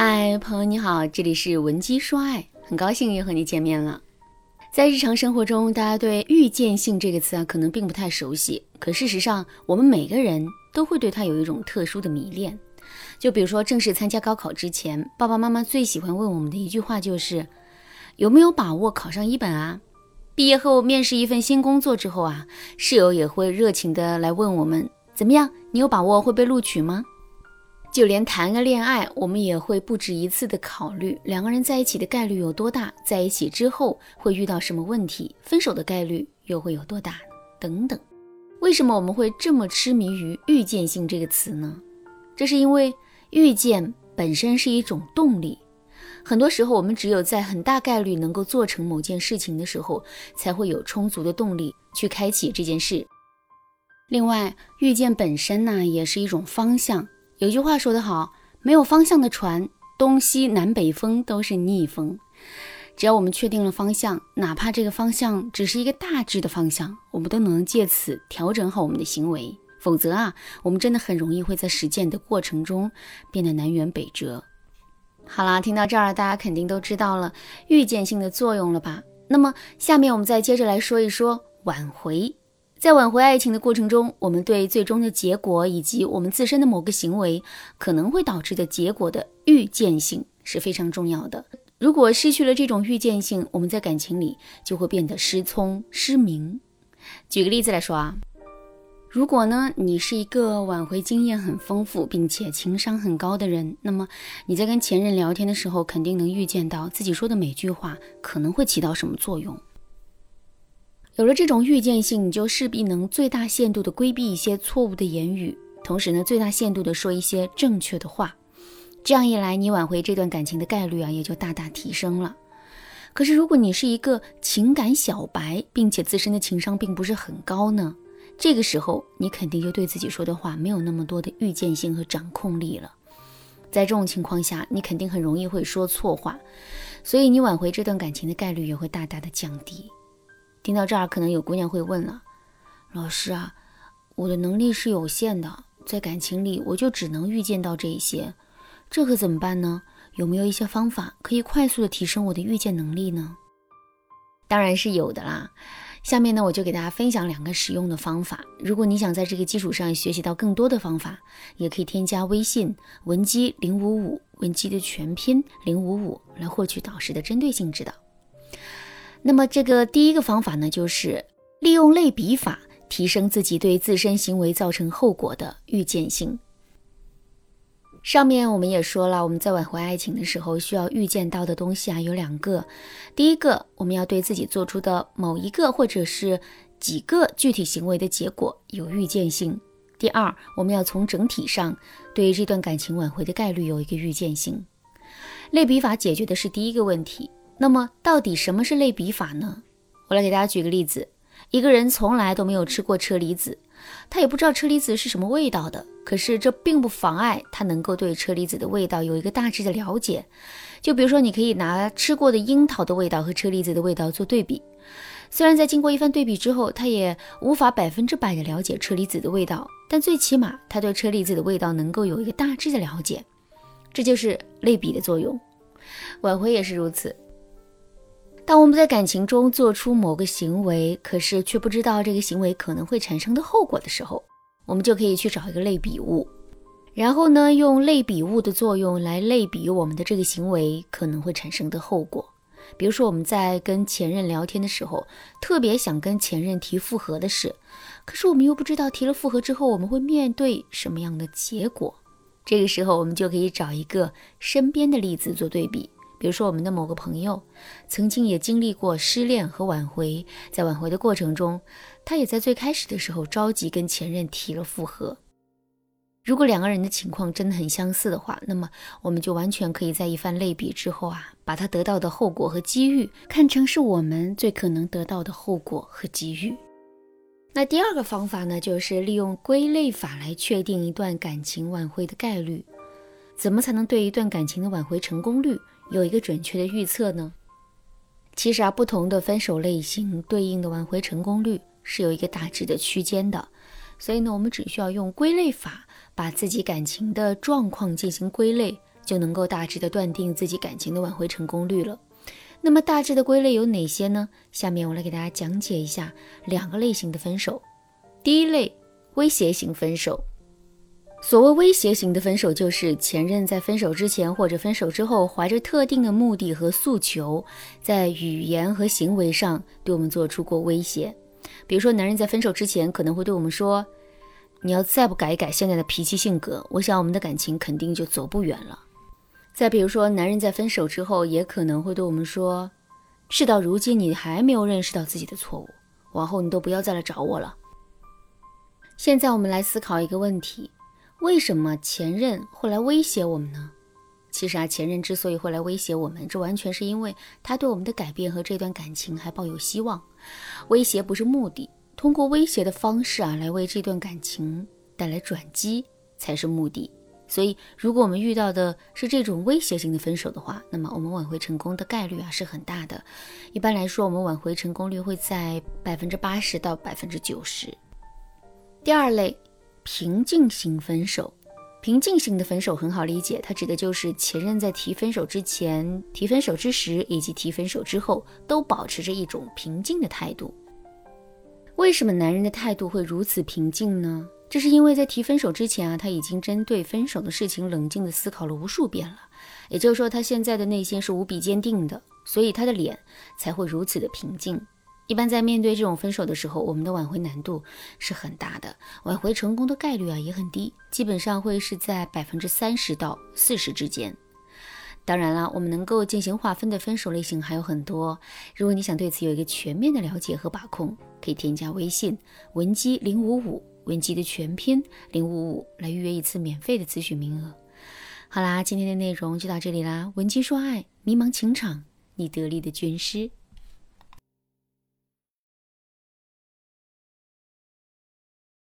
嗨，朋友你好，这里是文姬说爱，很高兴又和你见面了。在日常生活中，大家对预见性这个词啊，可能并不太熟悉。可事实上，我们每个人都会对它有一种特殊的迷恋。就比如说，正式参加高考之前，爸爸妈妈最喜欢问我们的一句话就是：有没有把握考上一本啊？毕业后面试一份新工作之后啊，室友也会热情的来问我们：怎么样？你有把握会被录取吗？就连谈个恋爱，我们也会不止一次的考虑两个人在一起的概率有多大，在一起之后会遇到什么问题，分手的概率又会有多大，等等。为什么我们会这么痴迷于预见性这个词呢？这是因为预见本身是一种动力，很多时候我们只有在很大概率能够做成某件事情的时候，才会有充足的动力去开启这件事。另外，遇见本身呢，也是一种方向。有句话说得好，没有方向的船，东西南北风都是逆风。只要我们确定了方向，哪怕这个方向只是一个大致的方向，我们都能借此调整好我们的行为。否则啊，我们真的很容易会在实践的过程中变得南辕北辙。好啦，听到这儿，大家肯定都知道了预见性的作用了吧？那么下面我们再接着来说一说挽回。在挽回爱情的过程中，我们对最终的结果以及我们自身的某个行为可能会导致的结果的预见性是非常重要的。如果失去了这种预见性，我们在感情里就会变得失聪失明。举个例子来说啊，如果呢你是一个挽回经验很丰富并且情商很高的人，那么你在跟前任聊天的时候，肯定能预见到自己说的每句话可能会起到什么作用。有了这种预见性，你就势必能最大限度的规避一些错误的言语，同时呢，最大限度的说一些正确的话。这样一来，你挽回这段感情的概率啊，也就大大提升了。可是，如果你是一个情感小白，并且自身的情商并不是很高呢？这个时候，你肯定就对自己说的话没有那么多的预见性和掌控力了。在这种情况下，你肯定很容易会说错话，所以你挽回这段感情的概率也会大大的降低。听到这儿，可能有姑娘会问了：“老师啊，我的能力是有限的，在感情里我就只能预见到这些，这可怎么办呢？有没有一些方法可以快速的提升我的预见能力呢？”当然是有的啦。下面呢，我就给大家分享两个实用的方法。如果你想在这个基础上学习到更多的方法，也可以添加微信文姬零五五，文姬的全拼零五五，来获取导师的针对性指导。那么，这个第一个方法呢，就是利用类比法提升自己对自身行为造成后果的预见性。上面我们也说了，我们在挽回爱情的时候，需要预见到的东西啊有两个。第一个，我们要对自己做出的某一个或者是几个具体行为的结果有预见性；第二，我们要从整体上对这段感情挽回的概率有一个预见性。类比法解决的是第一个问题。那么，到底什么是类比法呢？我来给大家举个例子：一个人从来都没有吃过车厘子，他也不知道车厘子是什么味道的。可是，这并不妨碍他能够对车厘子的味道有一个大致的了解。就比如说，你可以拿吃过的樱桃的味道和车厘子的味道做对比。虽然在经过一番对比之后，他也无法百分之百的了解车厘子的味道，但最起码他对车厘子的味道能够有一个大致的了解。这就是类比的作用。挽回也是如此。当我们在感情中做出某个行为，可是却不知道这个行为可能会产生的后果的时候，我们就可以去找一个类比物，然后呢，用类比物的作用来类比我们的这个行为可能会产生的后果。比如说，我们在跟前任聊天的时候，特别想跟前任提复合的事，可是我们又不知道提了复合之后我们会面对什么样的结果。这个时候，我们就可以找一个身边的例子做对比。比如说，我们的某个朋友曾经也经历过失恋和挽回，在挽回的过程中，他也在最开始的时候着急跟前任提了复合。如果两个人的情况真的很相似的话，那么我们就完全可以在一番类比之后啊，把他得到的后果和机遇看成是我们最可能得到的后果和机遇。那第二个方法呢，就是利用归类法来确定一段感情挽回的概率。怎么才能对一段感情的挽回成功率？有一个准确的预测呢？其实啊，不同的分手类型对应的挽回成功率是有一个大致的区间的。所以呢，我们只需要用归类法把自己感情的状况进行归类，就能够大致的断定自己感情的挽回成功率了。那么大致的归类有哪些呢？下面我来给大家讲解一下两个类型的分手。第一类，威胁型分手。所谓威胁型的分手，就是前任在分手之前或者分手之后，怀着特定的目的和诉求，在语言和行为上对我们做出过威胁。比如说，男人在分手之前可能会对我们说：“你要再不改一改现在的脾气性格，我想我们的感情肯定就走不远了。”再比如说，男人在分手之后也可能会对我们说：“事到如今，你还没有认识到自己的错误，往后你都不要再来找我了。”现在我们来思考一个问题。为什么前任会来威胁我们呢？其实啊，前任之所以会来威胁我们，这完全是因为他对我们的改变和这段感情还抱有希望。威胁不是目的，通过威胁的方式啊，来为这段感情带来转机才是目的。所以，如果我们遇到的是这种威胁性的分手的话，那么我们挽回成功的概率啊是很大的。一般来说，我们挽回成功率会在百分之八十到百分之九十。第二类。平静型分手，平静型的分手很好理解，它指的就是前任在提分手之前、提分手之时以及提分手之后都保持着一种平静的态度。为什么男人的态度会如此平静呢？这是因为在提分手之前啊，他已经针对分手的事情冷静地思考了无数遍了，也就是说，他现在的内心是无比坚定的，所以他的脸才会如此的平静。一般在面对这种分手的时候，我们的挽回难度是很大的，挽回成功的概率啊也很低，基本上会是在百分之三十到四十之间。当然了，我们能够进行划分的分手类型还有很多。如果你想对此有一个全面的了解和把控，可以添加微信文姬零五五，文姬的全拼零五五，来预约一次免费的咨询名额。好啦，今天的内容就到这里啦，文姬说爱，迷茫情场，你得力的军师。